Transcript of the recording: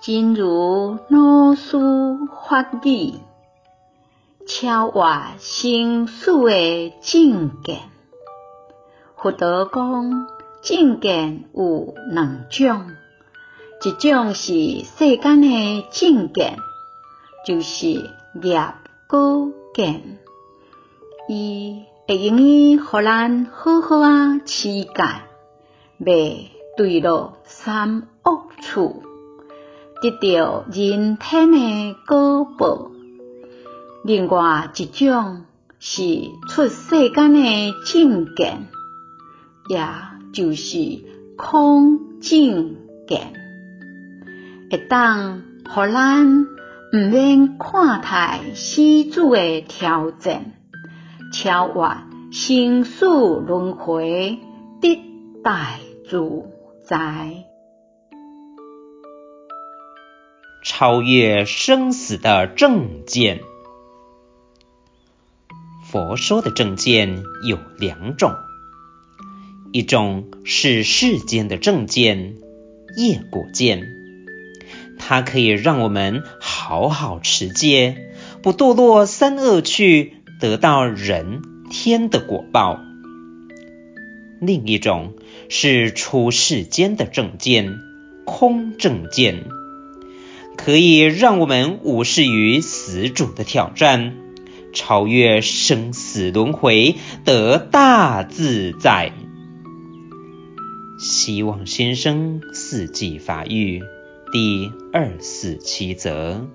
真如老师法语，超越生死的境界。佛陀讲，境界有两种，一种是世间的境界，就是业果见，伊会用于互咱好好啊持戒，未坠落三恶处，得到人天的果报。另外一种是出世间的境界，也就是空境界，会当互咱毋免看待死死的挑战，超越生死轮回，得大自在。超越生死的正见。佛说的正见有两种，一种是世间的正见，业果见，它可以让我们好好持戒，不堕落三恶趣，得到人天的果报。另一种是出世间的正见，空正见，可以让我们无视于死主的挑战。超越生死轮回，得大自在。希望先生四季法育第二四七则。